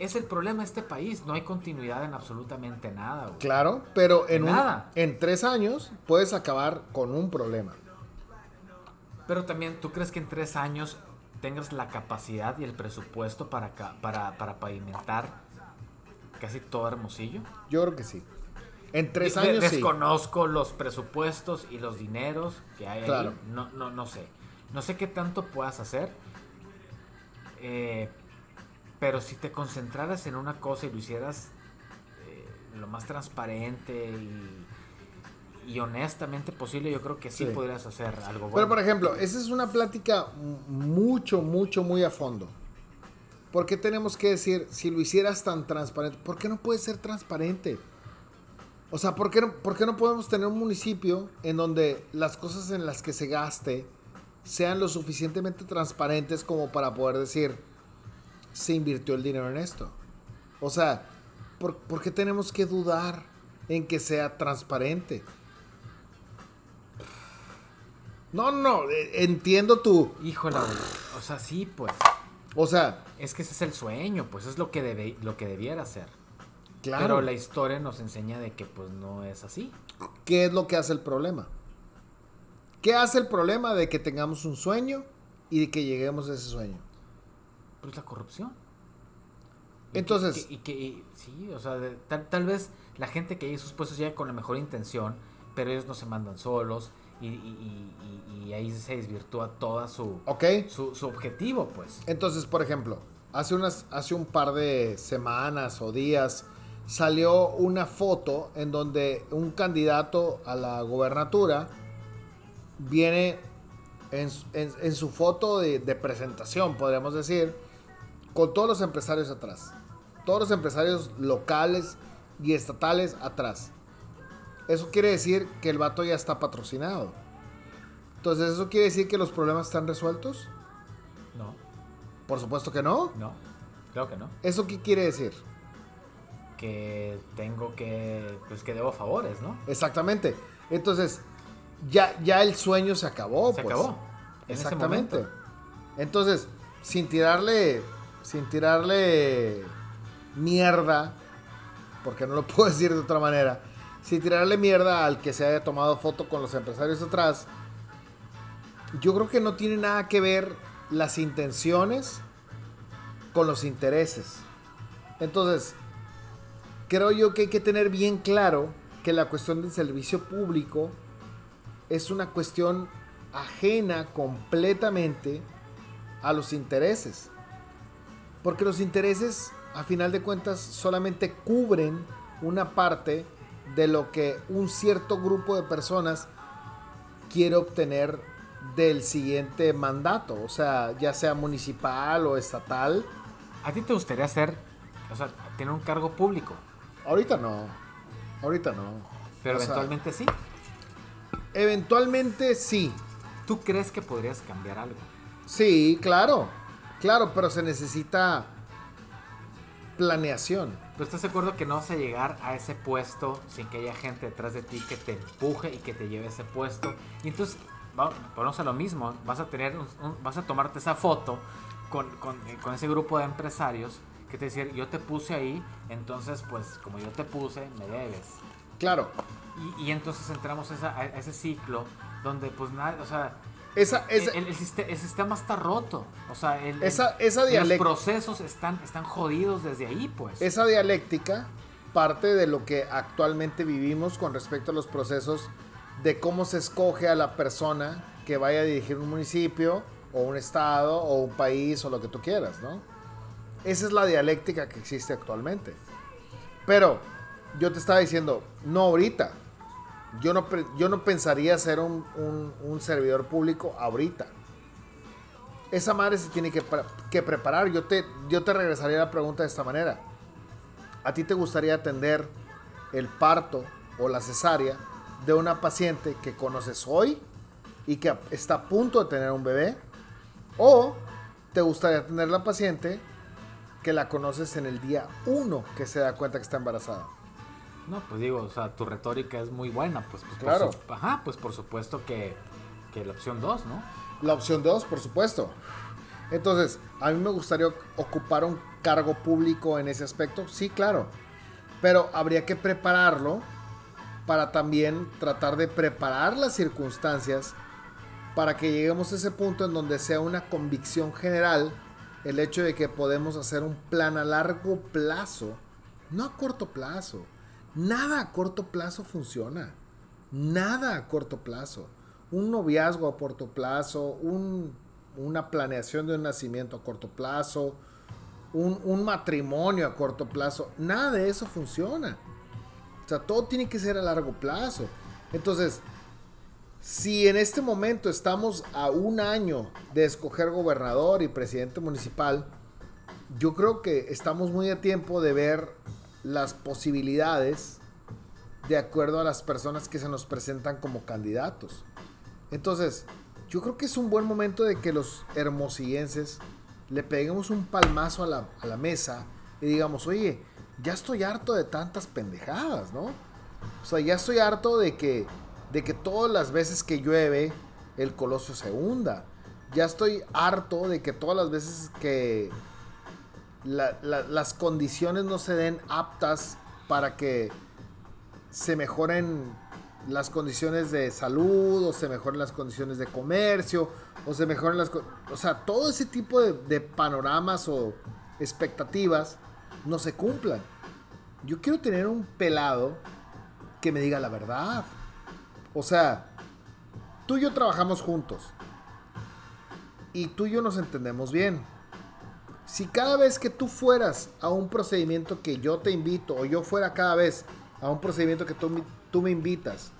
B: Es el problema de este país, no hay continuidad en absolutamente nada. güey.
A: Claro, pero en, un-
B: Nada.
A: en tres años puedes acabar con un problema.
B: Pero también, ¿tú crees que en tres años tengas la capacidad y el presupuesto para, para, para pavimentar casi todo Hermosillo?
A: Yo creo que sí. En tres
B: De-
A: años sí.
B: Desconozco los presupuestos y los dineros que hay
A: Claro.
B: ahí. No, no, no sé. No sé qué tanto puedas hacer. Eh, pero si te concentraras en una cosa y lo hicieras eh, lo más transparente y, y honestamente posible, yo creo que sí,
A: Sí.
B: podrías hacer algo bueno.
A: Pero por ejemplo, esa es una plática mucho, mucho, muy a fondo. ¿Por qué tenemos que decir, si lo hicieras tan transparente, ¿por qué no puede ser transparente? O sea, ¿por qué, no, por qué no podemos tener un municipio en donde las cosas en las que se gaste sean lo suficientemente transparentes como para poder decir, se invirtió el dinero en esto? O sea, ¿por, por qué tenemos que dudar en que sea transparente? No, no, eh, entiendo tu...
B: Híjole, o sea, sí, pues.
A: O sea,
B: Es que ese es el sueño, pues es lo que, debe, lo que debiera ser.
A: claro.
B: Pero la historia nos enseña de que pues no es así.
A: ¿Qué es lo que hace el problema? ¿Qué hace el problema de que tengamos un sueño y de que lleguemos a ese sueño?
B: Pues la corrupción. Y que-
A: Entonces-
B: Y que, y- sí, o sea, de- tal, tal vez la gente que hay en sus puestos llega con la mejor intención, pero ellos no se mandan solos y, ahí se desvirtúa toda su,
A: ¿Ok?
B: su, su objetivo, pues.
A: Entonces, por ejemplo, hace, unas, hace un par de semanas o días salió una foto en donde un candidato a la gobernatura viene en, su- en- en su foto de, de presentación, podríamos decir, con todos los empresarios atrás. Todos los empresarios locales y estatales atrás. Eso quiere decir que el vato ya está patrocinado. Entonces, ¿eso quiere decir que los problemas están resueltos?
B: No,
A: Por supuesto que no.
B: no, creo que no.
A: ¿Eso qué quiere decir?
B: Que tengo que, pues que debo favores, ¿no?
A: Exactamente. Entonces, ya, ya el sueño se acabó.
B: Se
A: pues.
B: acabó. En
A: Exactamente. Entonces, sin tirarle, sin tirarle mierda, porque no lo [LAUGHS] puedo decir de otra manera, sin tirarle mierda al que se haya tomado foto con los empresarios atrás, yo creo que no tiene nada que ver las intenciones con los intereses. Entonces, creo yo que hay que tener bien claro que la cuestión del servicio público es una cuestión ajena completamente a los intereses. Porque los intereses, a final de cuentas, solamente cubren una parte de lo que un cierto grupo de personas quiere obtener del siguiente mandato, o sea, ya sea municipal o estatal.
B: ¿A ti te gustaría ser, o sea, tener un cargo público?
A: Ahorita no, ahorita no.
B: Pero
A: O sea,
B: eventualmente sí.
A: eventualmente sí,
B: ¿Tú crees que podrías cambiar algo?
A: sí, claro, claro, pero se necesita planeación.
B: ¿Tú estás de acuerdo que no vas a llegar a ese puesto sin que haya gente detrás de ti que te empuje y que te lleve a ese puesto? Y entonces, va- volvemos a lo mismo, vas a tener, un- un- vas a tomarte esa foto con, con- eh, con ese grupo de empresarios que te decir, yo te puse ahí, entonces pues como yo te puse, me debes.
A: Claro,
B: Y, y entonces entramos a, esa- a ese ciclo donde pues nada, o sea,
A: esa, esa,
B: el, el siste- el sistema está roto. O sea, el,
A: Esa- esa
B: los procesos están, están jodidos desde ahí, pues.
A: esa dialéctica parte de lo que actualmente vivimos con respecto a los procesos de cómo se escoge a la persona que vaya a dirigir un municipio o un estado o un país o lo que tú quieras, ¿no? Esa es la dialéctica que existe actualmente. Pero yo te estaba diciendo, no ahorita. Yo no, yo no pensaría ser un, un- servidor público ahorita. Esa madre se tiene que, que preparar. Yo te, yo te regresaría la pregunta de esta manera. ¿A ti te gustaría atender el parto o la cesárea de una paciente que conoces hoy y que está a punto de tener un bebé? O te gustaría tener la paciente que la conoces en el día uno que se da cuenta que está embarazada.
B: No, pues digo, o sea, tu retórica es muy buena, pues, pues
A: claro.
B: Por ajá, pues por supuesto que, que la opción 2, ¿no?
A: La opción 2, por supuesto. Entonces, a mí me gustaría ocupar un cargo público en ese aspecto, sí, claro. Pero habría que prepararlo para también tratar de preparar las circunstancias para que lleguemos a ese punto en donde sea una convicción general el hecho de que podemos hacer un plan a largo plazo, no a corto plazo. Nada a corto plazo funciona. Nada a corto plazo. Un noviazgo a corto plazo, una planeación de un nacimiento a corto plazo, un, un matrimonio a corto plazo, nada de eso funciona. O sea, todo tiene que ser a largo plazo. Entonces, si en este momento estamos a un año de escoger gobernador y presidente municipal, yo creo que estamos muy a tiempo de ver las posibilidades de acuerdo a las personas que se nos presentan como candidatos. Entonces, yo creo que es un buen momento de que los hermosillenses le peguemos un palmazo a la, a la mesa y digamos, oye, ya estoy harto de tantas pendejadas, ¿no? O sea, ya estoy harto de que de que todas las veces que llueve, el coloso se hunda. Ya estoy harto de que todas las veces que las condiciones no se den aptas para que se mejoren las condiciones de salud o se mejoren las condiciones de comercio o se mejoren las... O sea, todo ese tipo de, de panoramas o expectativas no se cumplan. Yo quiero tener un pelado que me diga la verdad. O sea, tú y yo trabajamos juntos. Y tú y yo nos entendemos bien. Si cada vez que tú fueras a un procedimiento que yo te invito, o yo fuera cada vez a un procedimiento que tú, tú me invitas,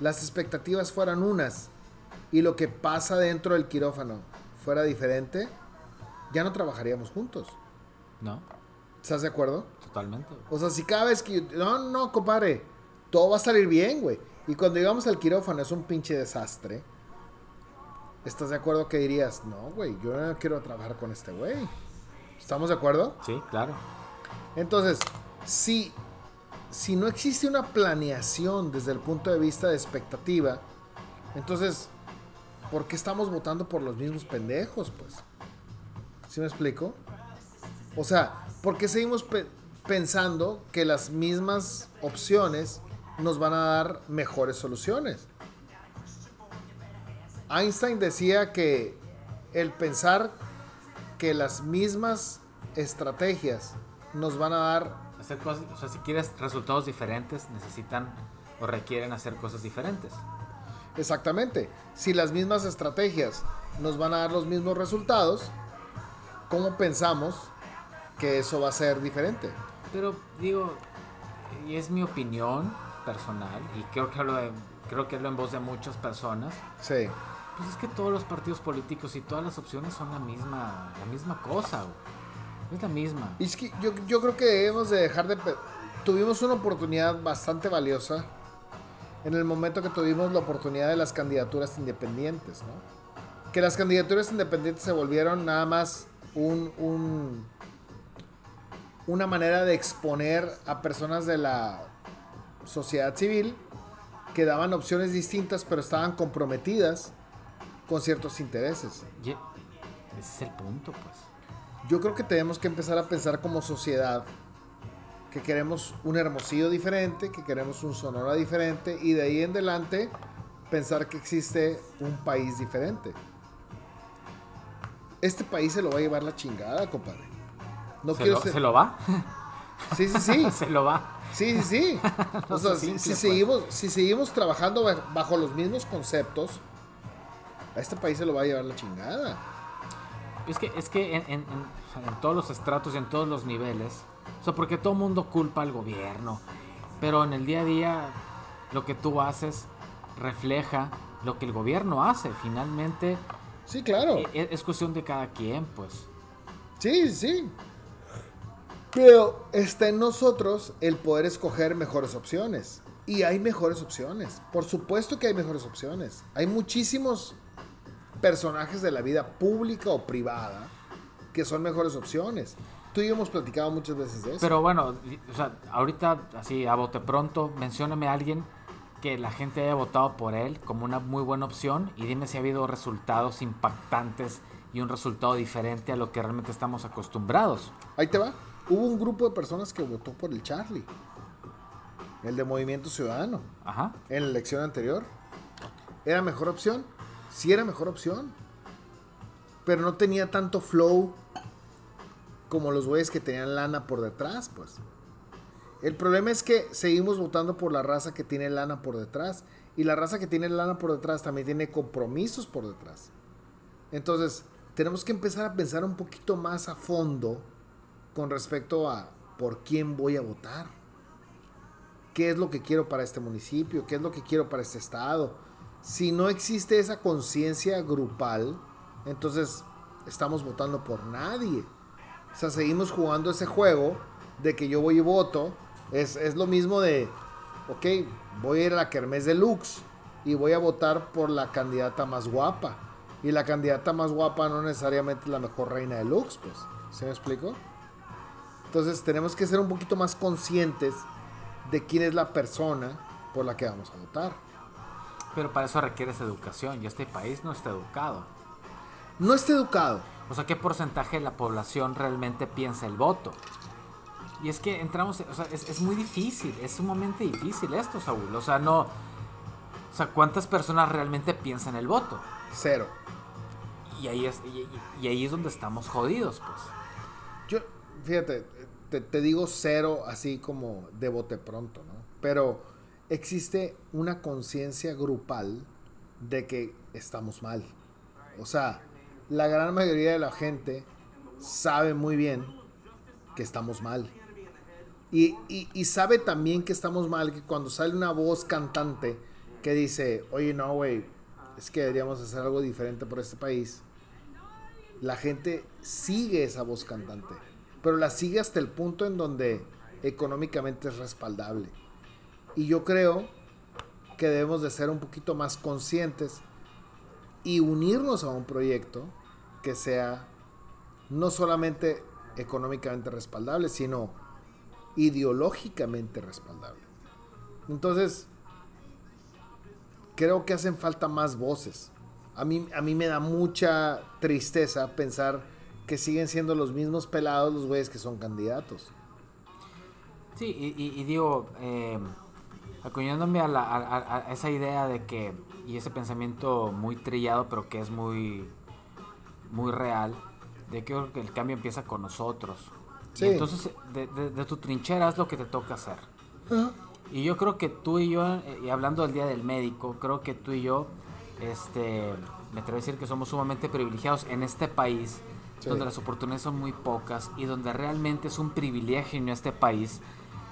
A: las expectativas fueran unas y lo que pasa dentro del quirófano fuera diferente, ya no trabajaríamos juntos.
B: No.
A: ¿Estás de acuerdo?
B: Totalmente.
A: O sea, si cada vez que... No, no, compadre. Todo va a salir bien, güey. Y cuando llegamos al quirófano es un pinche desastre. ¿Estás de acuerdo que dirías? No, güey, yo no quiero trabajar con este güey. ¿Estamos de acuerdo?
B: Sí, claro.
A: Entonces, si, si no existe una planeación desde el punto de vista de expectativa, entonces, ¿por qué estamos votando por los mismos pendejos, pues? ¿Sí me explico? O sea, ¿por qué seguimos pensando que las mismas opciones nos van a dar mejores soluciones. Einstein decía que el pensar que las mismas estrategias nos van a dar...
B: Hacer cosas, o sea, si quieres resultados diferentes, necesitan o requieren hacer cosas diferentes.
A: Exactamente. Si las mismas estrategias nos van a dar los mismos resultados, ¿cómo pensamos que eso va a ser diferente?
B: Pero digo, y es mi opinión, personal, y creo que hablo, creo que hablo en voz de muchas personas.
A: Sí.
B: Pues es que todos los partidos políticos y todas las opciones son la misma, la misma cosa, Es la misma.
A: Es que yo, yo creo que debemos de dejar de... Tuvimos una oportunidad bastante valiosa en el momento que tuvimos la oportunidad de las candidaturas independientes, ¿no? Que las candidaturas independientes se volvieron nada más un, un una manera de exponer a personas de la sociedad civil que daban opciones distintas pero estaban comprometidas con ciertos intereses.
B: ese es el punto, pues.
A: Yo creo que tenemos que empezar a pensar como sociedad que queremos un Hermosillo diferente, que queremos un Sonora diferente y de ahí en adelante pensar que existe un país diferente. Este país se lo va a llevar la chingada, compadre.
B: No ¿Se, lo, [LAUGHS] [LAUGHS] ¿Se lo va?
A: Sí, sí, sí.
B: se lo va.
A: Sí, sí, sí. o sea, si, pues. seguimos, si seguimos trabajando bajo los mismos conceptos, a este país se lo va a llevar la chingada.
B: Es que, es que en, todos los estratos y en todos los niveles, o sea, porque todo mundo culpa al gobierno, pero en el día a día lo que tú haces refleja lo que el gobierno hace. Finalmente,
A: sí, claro.
B: Es, es cuestión de cada quien, pues.
A: Sí, sí. Pero está en nosotros el poder escoger mejores opciones. Y hay mejores opciones. Por supuesto que hay mejores opciones. Hay muchísimos personajes de la vida pública o privada que son mejores opciones. Tú y yo hemos platicado muchas veces de eso.
B: Pero bueno, o sea, ahorita, así a bote pronto, mencióname a alguien que la gente haya votado por él como una muy buena opción y dime si ha habido resultados impactantes y un resultado diferente a lo que realmente estamos acostumbrados.
A: Ahí te va. Hubo un grupo de personas que votó por el Charlie. El de Movimiento Ciudadano.
B: Ajá.
A: En la elección anterior. ¿Era mejor opción? Sí era mejor opción. Pero no tenía tanto flow como los güeyes que tenían lana por detrás, pues. El problema es que seguimos votando por la raza que tiene lana por detrás. Y la raza que tiene lana por detrás también tiene compromisos por detrás. Entonces, tenemos que empezar a pensar un poquito más a fondo con respecto a por quién voy a votar. ¿Qué es lo que quiero para este municipio? ¿Qué es lo que quiero para este estado? Si no existe esa conciencia grupal, entonces estamos votando por nadie. O sea, seguimos jugando ese juego de que yo voy y voto. Es, es lo mismo de, ok, voy a ir a la Kermés de Lux y voy a votar por la candidata más guapa. Y la candidata más guapa no necesariamente es la mejor reina de Lux, pues. ¿Se me explico? Entonces tenemos que ser un poquito más conscientes de quién es la persona por la que vamos a votar.
B: Pero para eso requieres educación y este país no está educado.
A: No está educado.
B: O sea, ¿qué porcentaje de la población realmente piensa el voto? Y es que entramos, o sea, es, es muy difícil, es sumamente difícil esto, Saúl. O sea, no... O sea, ¿cuántas personas realmente piensan el voto?
A: Cero.
B: Y ahí es, y, y ahí es donde estamos jodidos, pues.
A: Yo, fíjate, te, te, digo cero así como de bote pronto, ¿no? Pero existe una conciencia grupal de que estamos mal. O sea, la gran mayoría de la gente sabe muy bien que estamos mal. Y, sabe también que estamos mal, que cuando sale una voz cantante que dice, oye, no, güey, es que deberíamos hacer algo diferente por este país, la gente sigue esa voz cantante, pero la sigue hasta el punto en donde económicamente es respaldable. Y yo creo que debemos de ser un poquito más conscientes y unirnos a un proyecto que sea no solamente económicamente respaldable, sino ideológicamente respaldable. Entonces, creo que hacen falta más voces. A mí, a mí me da mucha tristeza pensar que siguen siendo los mismos pelados los güeyes que son candidatos.
B: Sí, y, digo, eh, acuñándome a, la, a, a, esa idea de que, y ese pensamiento muy trillado, pero que es muy, muy real, de que el cambio empieza con nosotros. Sí. Y entonces, de, de, de, tu trinchera es lo que te toca hacer. Uh -huh. Y yo creo que tú y yo, eh, y hablando del Día del Médico, creo que tú y yo, este, me atrevo a decir que somos sumamente privilegiados en este país, sí. donde las oportunidades son muy pocas y donde realmente es un privilegio en este país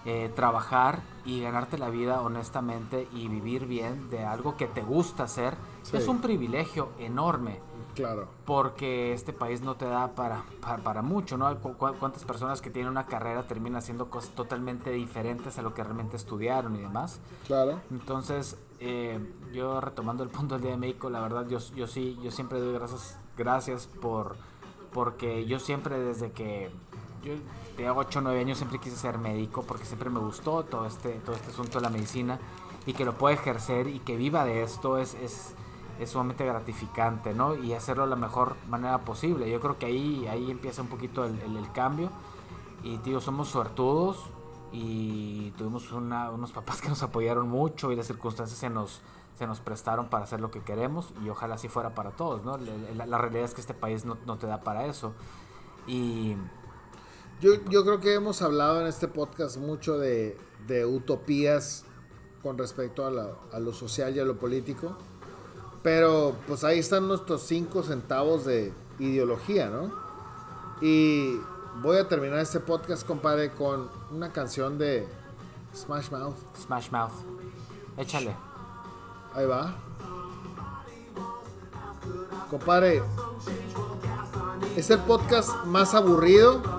B: eh, trabajar y ganarte la vida honestamente y vivir bien de algo que te gusta hacer. Sí. Es un privilegio enorme.
A: Claro.
B: Porque este país no te da para, para, para mucho, ¿no? ¿Cu ¿Cuántas personas que tienen una carrera terminan haciendo cosas totalmente diferentes a lo que realmente estudiaron y demás?
A: Claro.
B: Entonces, eh, yo retomando el punto del Día de México, la verdad, yo, yo sí, yo siempre doy gracias, gracias por, porque yo siempre desde que yo tenía 8 o 9 años siempre quise ser médico porque siempre me gustó todo este, todo este asunto de la medicina y que lo pueda ejercer y que viva de esto es, es es sumamente gratificante, ¿no? Y hacerlo de la mejor manera posible. Yo creo que ahí, ahí empieza un poquito el, el, el cambio. Y, tío, somos suertudos y tuvimos una, unos papás que nos apoyaron mucho y las circunstancias se nos, se nos prestaron para hacer lo que queremos y ojalá así fuera para todos, ¿no? La, la realidad es que este país no, no, te da para eso. Y...
A: Yo, yo creo que hemos hablado en este podcast mucho de, de utopías con respecto a, la, a lo social y a lo político pero pues ahí están nuestros 5 centavos de ideología, ¿no? Y voy a terminar este podcast, compadre, con una canción de Smash Mouth.
B: Smash Mouth. Échale.
A: Ahí va. Compadre, ¿es el podcast más aburrido?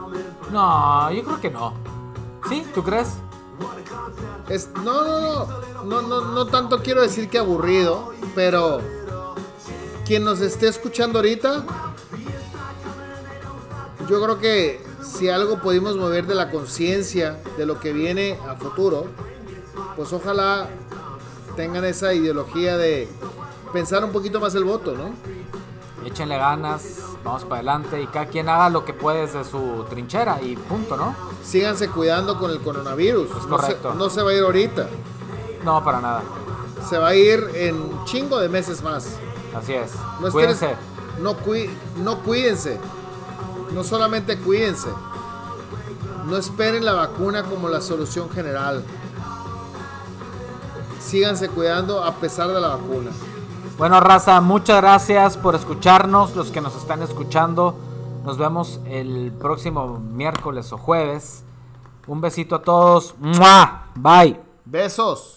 B: No, yo creo que no. ¿Sí? ¿Tú crees?
A: Es, no, no, no, no, no, no tanto quiero decir que aburrido, pero quien nos esté escuchando ahorita, yo creo que si algo pudimos mover de la conciencia de lo que viene a futuro, pues ojalá tengan esa ideología de pensar un poquito más el voto, ¿no?
B: Échenle ganas, vamos para adelante y cada quien haga lo que puede desde su trinchera y punto, ¿no?
A: Síganse cuidando con el coronavirus.
B: Es
A: no, se,
B: correcto.
A: no se va a ir ahorita.
B: No, para nada.
A: Se va a ir en chingo de meses más.
B: Así es.
A: No,
B: Cuídense.
A: no, cui- no cuídense. No solamente cuídense. No esperen la vacuna como la solución general. Síganse cuidando a pesar de la vacuna.
B: Bueno, raza, muchas gracias por escucharnos, los que nos están escuchando. Nos vemos el próximo miércoles o jueves. Un besito a todos. ¡Mua! Bye.
A: Besos.